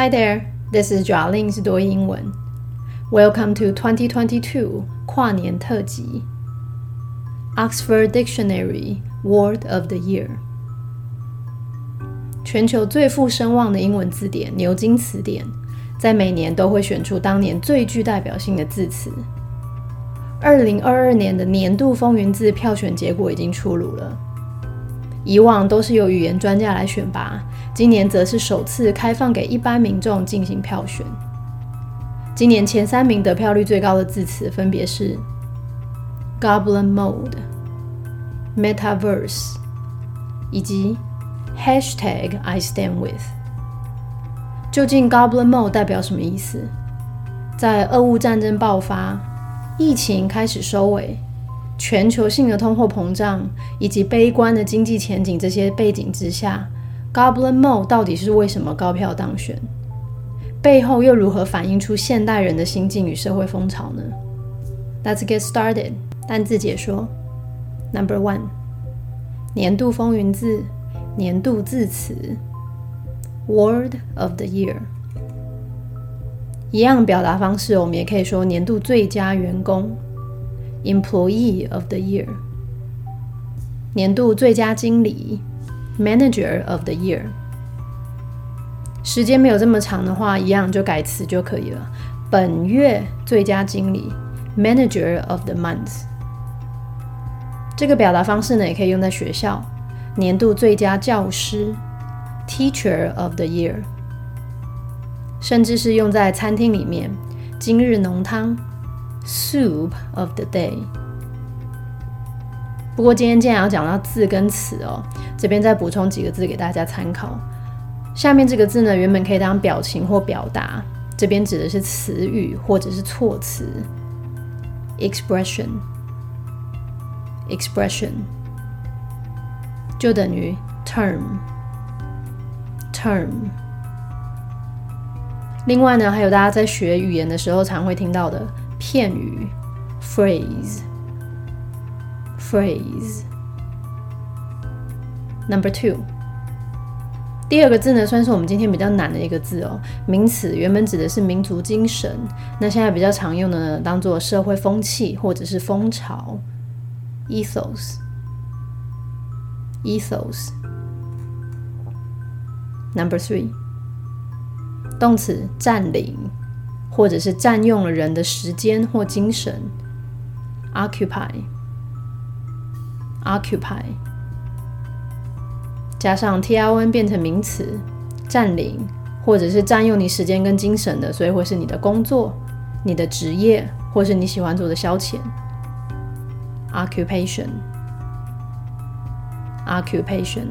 Hi there, this is Jolin 多英文。Welcome to 2022跨年特辑。Oxford Dictionary Word of the Year。全球最富声望的英文字典牛津词典，在每年都会选出当年最具代表性的字词。二零二二年的年度风云字票选结果已经出炉了。以往都是由语言专家来选拔，今年则是首次开放给一般民众进行票选。今年前三名得票率最高的字词分别是 “Goblin Mode”、“Metaverse” 以及 “Hashtag I Stand With”。究竟 “Goblin Mode” 代表什么意思？在俄乌战争爆发。疫情开始收尾，全球性的通货膨胀以及悲观的经济前景这些背景之下，Goblin Mode 到底是为什么高票当选？背后又如何反映出现代人的心境与社会风潮呢？Let's get started。单字解说：Number one，年度风云字，年度字词，Word of the Year。一样表达方式，我们也可以说年度最佳员工 （Employee of the Year）、年度最佳经理 （Manager of the Year）。时间没有这么长的话，一样就改词就可以了。本月最佳经理 （Manager of the Month）。这个表达方式呢，也可以用在学校，年度最佳教师 （Teacher of the Year）。甚至是用在餐厅里面，今日浓汤 （Soup of the day）。不过今天既然要讲到字跟词哦，这边再补充几个字给大家参考。下面这个字呢，原本可以当表情或表达，这边指的是词语或者是措辞。expression，expression 就等于 term，term。另外呢，还有大家在学语言的时候常会听到的片语，phrase Phrase。Number two，第二个字呢，算是我们今天比较难的一个字哦。名词原本指的是民族精神，那现在比较常用的呢，当做社会风气或者是风潮，ethos，ethos。Number three。动词占领，或者是占用了人的时间或精神 Occupy occupy，加上 T R N 变成名词，占领或者是占用你时间跟精神的，所以会是你的工作、你的职业，或是你喜欢做的消遣，occupation，occupation。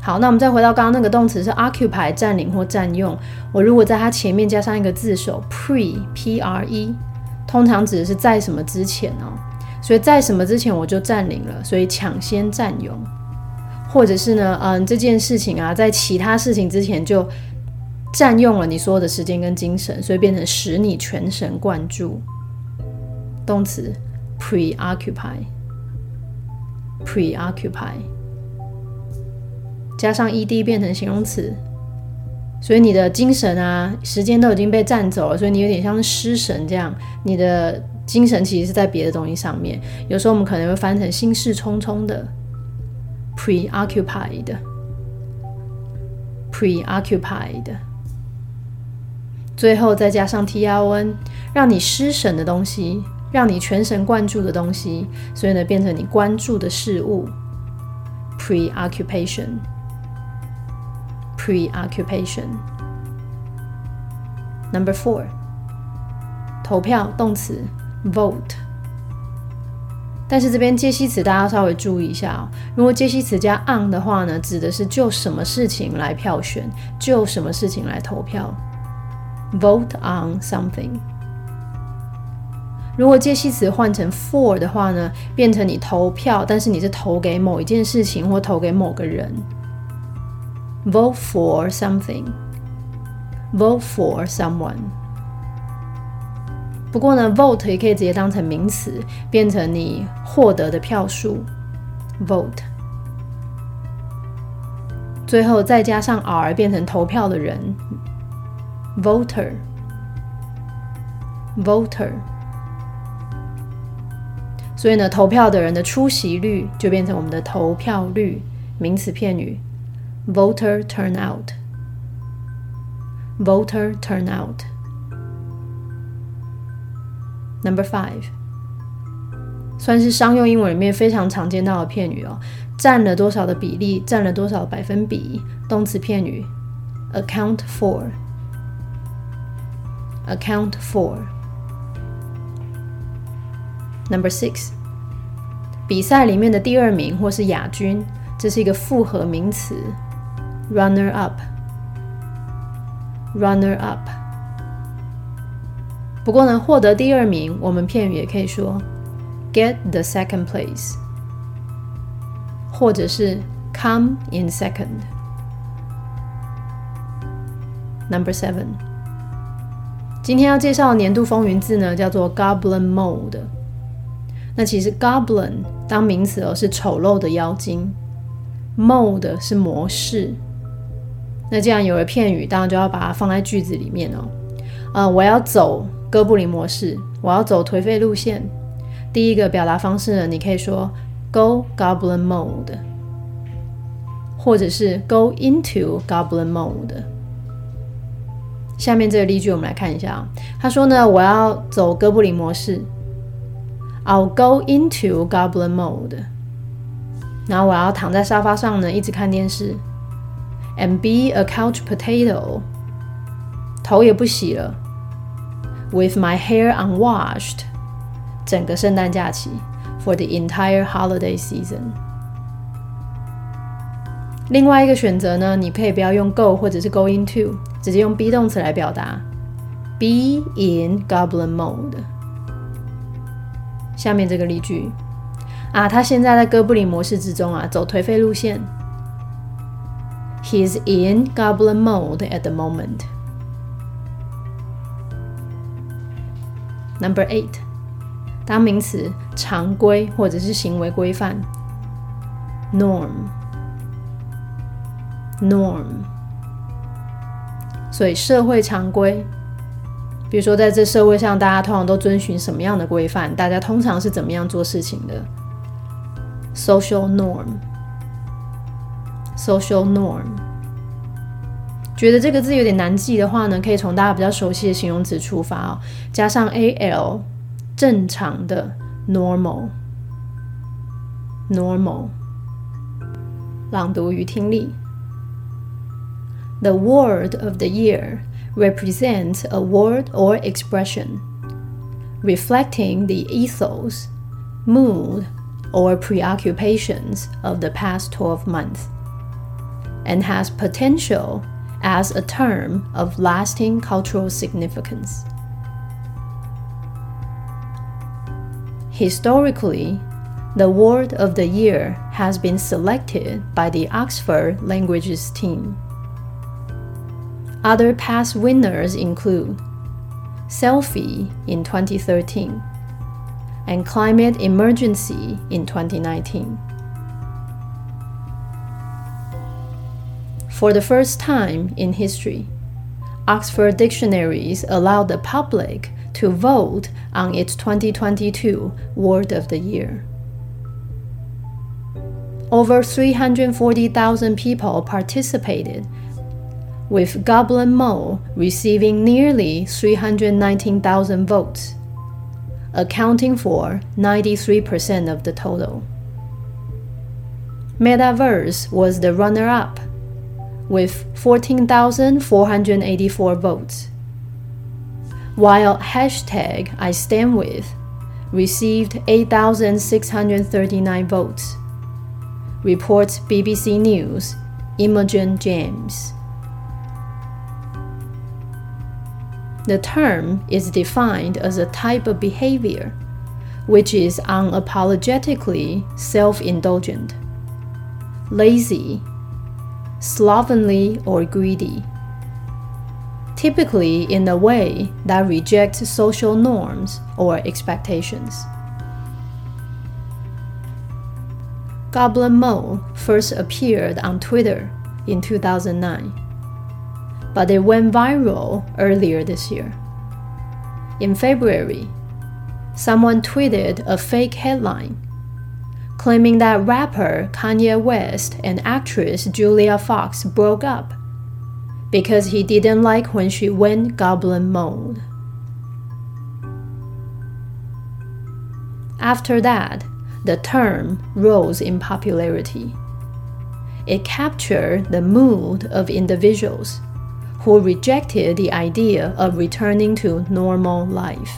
好，那我们再回到刚刚那个动词是 occupy 占领或占用。我如果在它前面加上一个字首 pre p r e，通常指的是在什么之前哦。所以在什么之前我就占领了，所以抢先占有，或者是呢，嗯，这件事情啊，在其他事情之前就占用了你所有的时间跟精神，所以变成使你全神贯注。动词 preoccupy，preoccupy。加上 ed 变成形容词，所以你的精神啊、时间都已经被占走了，所以你有点像是失神这样。你的精神其实是在别的东西上面。有时候我们可能会翻成心事重重的 preoccupied，preoccupied。最后再加上 tron，让你失神的东西，让你全神贯注的东西，所以呢变成你关注的事物 preoccupation。Preoccupation. Number four，投票动词 vote。但是这边介系词大家稍微注意一下哦。如果介系词加 on 的话呢，指的是就什么事情来票选，就什么事情来投票。Vote on something。如果介系词换成 for 的话呢，变成你投票，但是你是投给某一件事情或投给某个人。Vote for something. Vote for someone. 不过呢，vote 也可以直接当成名词，变成你获得的票数。Vote. 最后再加上 r 变成投票的人，voter。voter，所以呢，投票的人的出席率就变成我们的投票率，名词片语 ，voter turnout。voter turnout。Number five，算是商用英文里面非常常见到的片语哦，占了多少的比例，占了多少百分比，动词片语，account for。account for。Number six，比赛里面的第二名或是亚军，这是一个复合名词 ，runner up。runner up。不过呢，获得第二名，我们片语也可以说 get the second place，或者是 come in second。Number seven，今天要介绍的年度风云字呢，叫做 Goblin Mode。那其实 Goblin 当名词哦是丑陋的妖精，Mode 是模式。 那既然有了片语，当然就要把它放在句子里面哦。呃，我要走哥布林模式，我要走颓废路线。第一个表达方式呢，你可以说 Go Goblin Mode，或者是 Go into Goblin Mode。下面这个例句我们来看一下啊。他说呢，我要走哥布林模式，I'll go into Goblin Mode。然后我要躺在沙发上呢，一直看电视。And be a couch potato，头也不洗了。With my hair unwashed，整个圣诞假期，for the entire holiday season。另外一个选择呢，你可以不要用 go 或者是 going to，直接用 be 动词来表达，be in goblin mode。下面这个例句啊，他现在在哥布林模式之中啊，走颓废路线。He's in goblin mode at the moment. Number eight，当名词，常规或者是行为规范。Norm，norm，所以社会常规，比如说在这社会上，大家通常都遵循什么样的规范？大家通常是怎么样做事情的？Social norm。 Social norm，觉得这个字有点难记的话呢，可以从大家比较熟悉的形容词出发哦，加上 al，正常的 normal，normal。朗读与听力。The word of the year represents a word or expression reflecting the ethos, mood, or preoccupations of the past 12 months and has potential as a term of lasting cultural significance. Historically, the word of the year has been selected by the Oxford Languages team. Other past winners include Selfie in 2013 and Climate Emergency in 2019. For the first time in history, Oxford Dictionaries allowed the public to vote on its 2022 Word of the Year. Over 340,000 people participated, with Goblin Mole receiving nearly 319,000 votes, accounting for 93% of the total. Metaverse was the runner up with 14,484 votes, while hashtag I stand with received 8,639 votes, reports BBC News Imogen James. The term is defined as a type of behavior which is unapologetically self indulgent, lazy, slovenly, or greedy. Typically, in a way that rejects social norms or expectations. Goblin Mo first appeared on Twitter in 2009, but it went viral earlier this year. In February, someone tweeted a fake headline claiming that rapper Kanye West and actress Julia Fox broke up because he didn't like when she went goblin mode. After that, the term rose in popularity. It captured the mood of individuals who rejected the idea of returning to normal life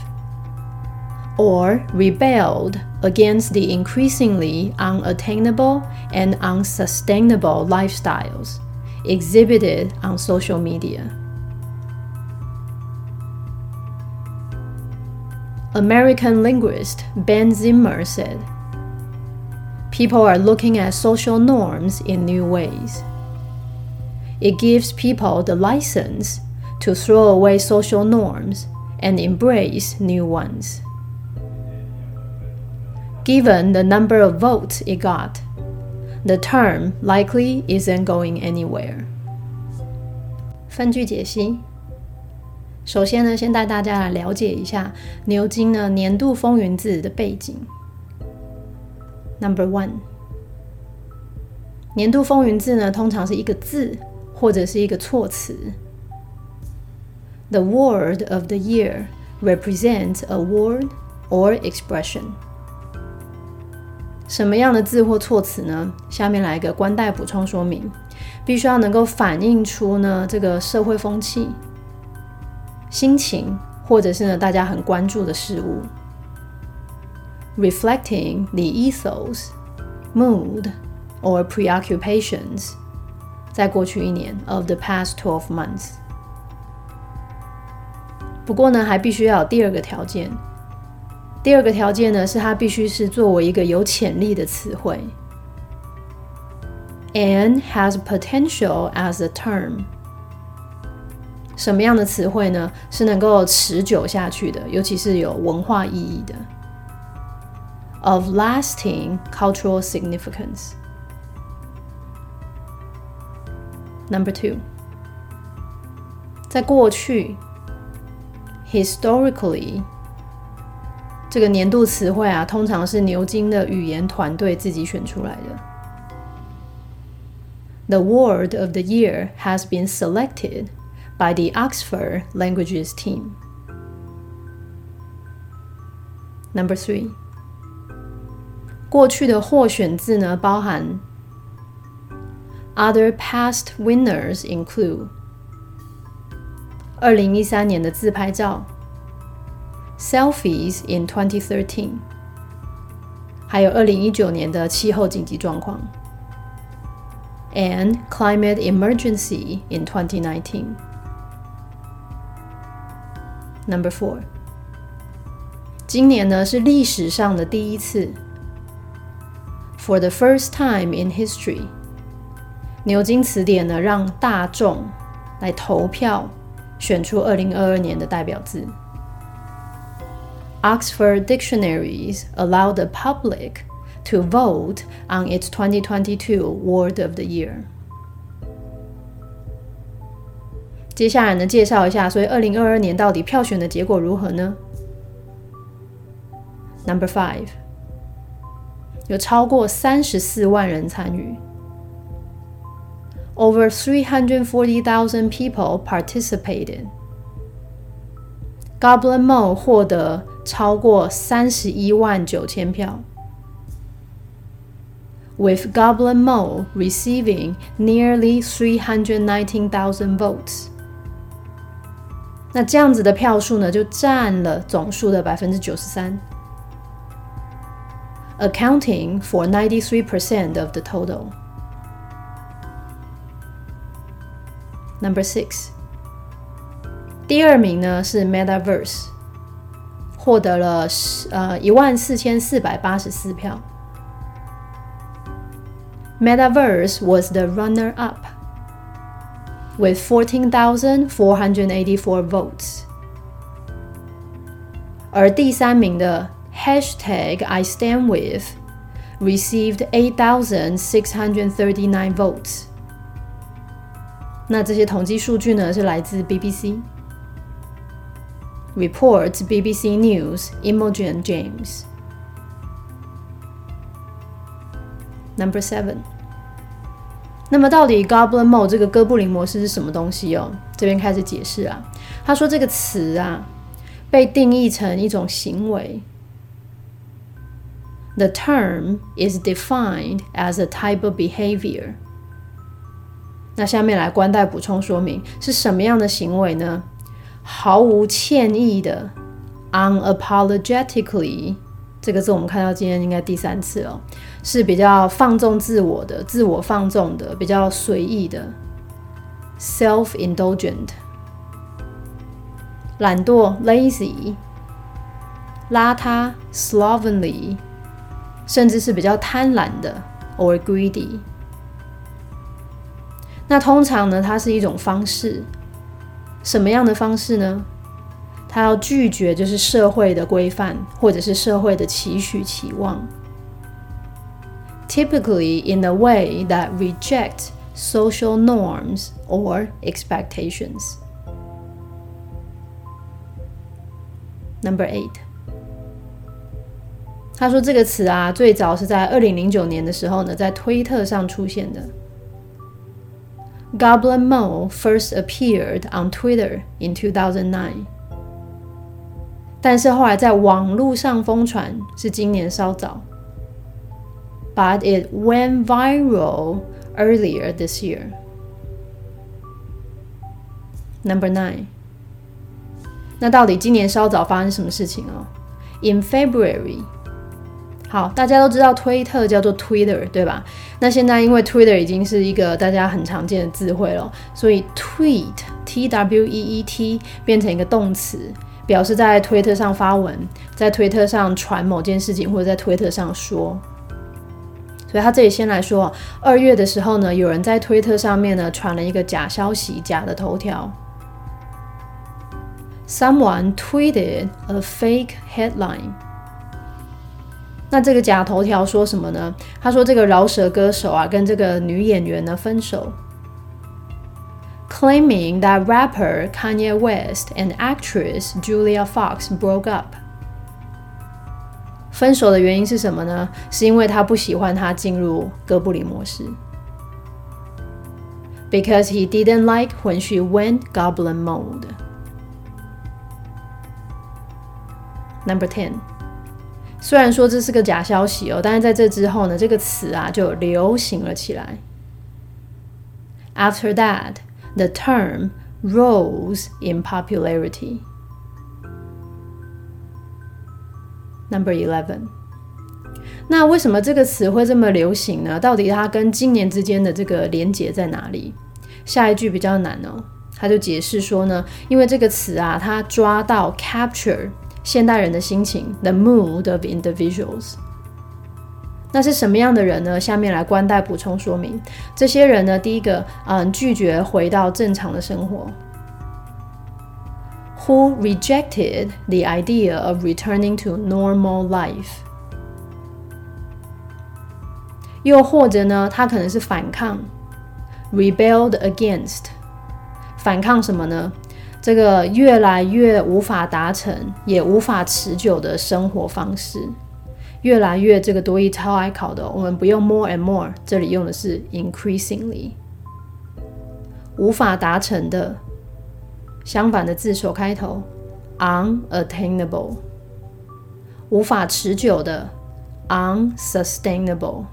or rebelled against the increasingly unattainable and unsustainable lifestyles exhibited on social media. American linguist Ben Zimmer said, People are looking at social norms in new ways. It gives people the license to throw away social norms and embrace new ones Given the number of votes it got, the term likely isn't going anywhere. 分句解析。首先呢，先带大家来了解一下牛津呢年度风云字的背景。Number one，年度风云字呢通常是一个字或者是一个措辞。The word of the year represents a word or expression. 什么样的字或措辞呢？下面来一个官带补充说明，必须要能够反映出呢这个社会风气、心情，或者是呢大家很关注的事物，reflecting the ethos, mood or preoccupations，在过去一年 of the past twelve months。不过呢，还必须要有第二个条件。第二个条件呢，是它必须是作为一个有潜力的词汇，and has potential as a term。什么样的词汇呢？是能够持久下去的，尤其是有文化意义的，of lasting cultural significance。Number two，在过去，historically。 这个年度词汇啊，通常是牛津的语言团队自己选出来的。The word of the year has been selected by the Oxford Languages team. Number three，过去的获选字呢，包含 Other past winners include 二零一三年的自拍照。 Selfies in 2013，还有二零一九年的气候紧急状况，and climate emergency in 2019. Number four，今年呢是历史上的第一次，for the first time in history，牛津词典呢让大众来投票选出二零二二年的代表字。 Oxford Dictionaries allow the public to vote on its 2022 Word of the Year. 接下来呢，介绍一下，所以二零二二年到底票选的结果如何呢？Number five，有超过三十四万人参与，over three hundred forty thousand people participated。 Goblin Mo 获得超过三十一万九千票，with Goblin Mo receiving nearly three hundred nineteen thousand votes。那这样子的票数呢，就占了总数的百分之九十三，accounting for ninety three percent of the total. Number six. 第二名呢是 Metaverse，获得了呃一万四千四百八十四票。Metaverse was the runner-up with 14,484 votes，而第三名的 Hashtag I Stand With received 8,639 votes。 那这些统计数据呢是来自 BBC。 Reports BBC News Imogen James. Number seven. 那么到底 Goblin Mode 这个哥布林模式是什么东西哦？这边开始解释啊。他说这个词啊被定义成一种行为。The term is defined as a type of behavior. 那下面来关带补充说明是什么样的行为呢？ 毫无歉意的，unapologetically，这个字我们看到今天应该第三次了，是比较放纵自我的、自我放纵的、比较随意的，self-indulgent，懒惰 lazy，邋遢 slovenly。甚至是比较贪婪的，or greedy。那通常呢，它是一种方式，什么样的方式呢？他要拒绝就是社会的规范，或者是社会的期许期望。Typically in a way that rejects social norms or expectations. Number eight. 他说这个词啊，最早是在二零零九年的时候呢，在推特上出现的。Goblin Mole first appeared on Twitter in 2009，但是后来在网络上疯传是今年稍早。But it went viral earlier this year. Number nine，那到底今年稍早发生什么事情哦？In February. 好，大家都知道推特叫做 Twitter，对吧？那现在因为 Twitter 已经是一个大家很常见的字汇了，所以 tweet T W E E T 变成一个动词，表示在推特上发文，在推特上传某件事情，或者在推特上说。所以他这里先来说，二月的时候呢，有人在推特上面呢传了一个假消息，假的头条。Someone tweeted a fake headline. 那这个假头条说什么呢？他说这个饶舌歌手啊跟这个女演员呢分手，claiming that rapper Kanye West and actress Julia Fox broke up。分手的原因是什么呢？是因为他不喜欢他进入哥布林模式，because he didn't like when she went goblin mode。Number ten。虽然说这是个假消息哦，但是在这之后呢，这个词啊就流行了起来。After that, the term rose in popularity. Number eleven. 那为什么这个词会这么流行呢？到底它跟今年之间的这个连结在哪里？下一句比较难哦，他就解释说呢，因为这个词啊，它抓到 capture。现代人的心情，the mood of individuals。那是什么样的人呢？下面来关带补充说明。这些人呢，第一个，嗯，拒绝回到正常的生活，who rejected the idea of returning to normal life。又或者呢，他可能是反抗，rebelled against，反抗什么呢？这个越来越无法达成，也无法持久的生活方式，越来越这个多义超爱考的，我们不用 more and more，这里用的是 increasingly，无法达成的，相反的字首开头 unattainable，无法持久的 unsustainable。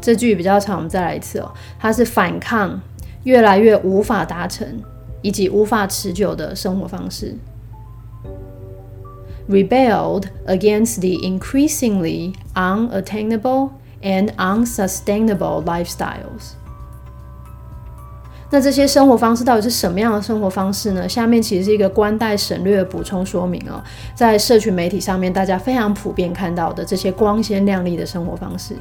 这句比较长，我们再来一次哦，它是反抗，越来越无法达成。以及无法持久的生活方式，rebelled against the increasingly unattainable and unsustainable lifestyles。那这些生活方式到底是什么样的生活方式呢？下面其实是一个官带省略的补充说明哦，在社群媒体上面，大家非常普遍看到的这些光鲜亮丽的生活方式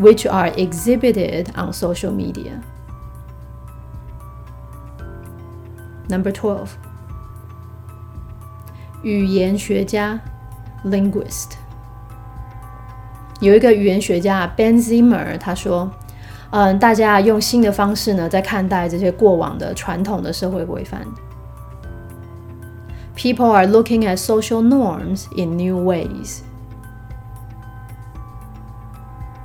，which are exhibited on social media。Number twelve，语言学家 linguist 有一个语言学家 Ben Zimmer，他说嗯，大家用新的方式呢，在看待这些过往的传统的社会规范。People are looking at social norms in new ways.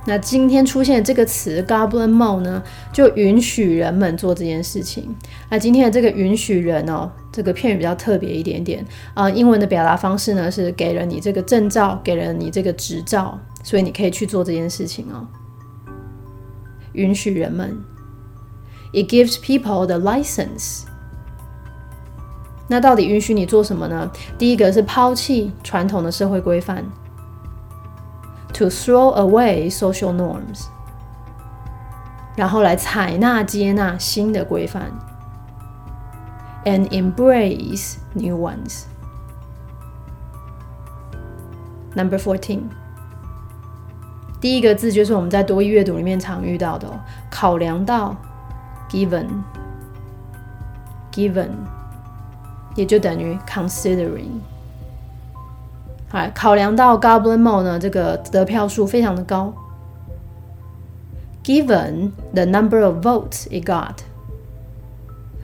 那今天出现这个词 “Goblin Mode” 呢，就允许人们做这件事情。那今天的这个允许人哦，这个片语比较特别一点点啊。英文的表达方式呢，是给了你这个证照，给了你这个执照，所以你可以去做这件事情哦。允许人们，It gives people the license。那到底允许你做什么呢？第一个是抛弃传统的社会规范。To throw away social norms，然后来采纳、接纳新的规范，and embrace new ones。Number fourteen，第一个字就是我们在多义阅读里面常遇到的，考量到，given，given，也就等于 considering。 哎，考量到 Goblin Mode 呢，这个得票数非常的高。Given the number of votes it got，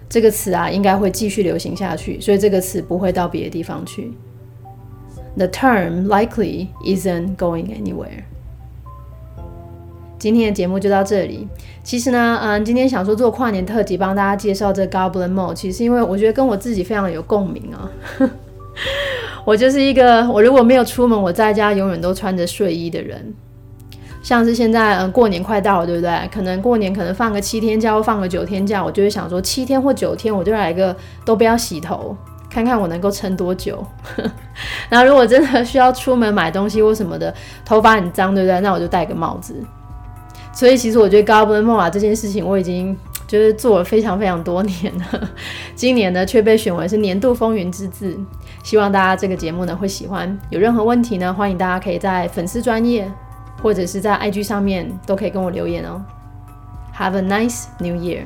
这个词啊应该会继续流行下去，所以这个词不会到别的地方去。The term likely isn't going anywhere。今天的节目就到这里。其实呢，嗯，今天想说做跨年特辑，帮大家介绍这 Goblin Mode，其实因为我觉得跟我自己非常有共鸣啊。我就是一个，我如果没有出门，我在家永远都穿着睡衣的人。像是现在，嗯，过年快到了，对不对？可能过年可能放个七天假或放个九天假，我就会想说，七天或九天，我就来个都不要洗头，看看我能够撑多久。然后如果真的需要出门买东西或什么的，头发很脏，对不对？那我就戴个帽子。所以其实我觉得 Goblin Mode 这件事情，我已经就是做了非常非常多年了。今年呢，却被选为是年度风云之字。希望大家这个节目呢会喜欢。有任何问题呢，欢迎大家可以在粉丝专业或者是在 IG 上面都可以跟我留言哦。Have a nice New Year!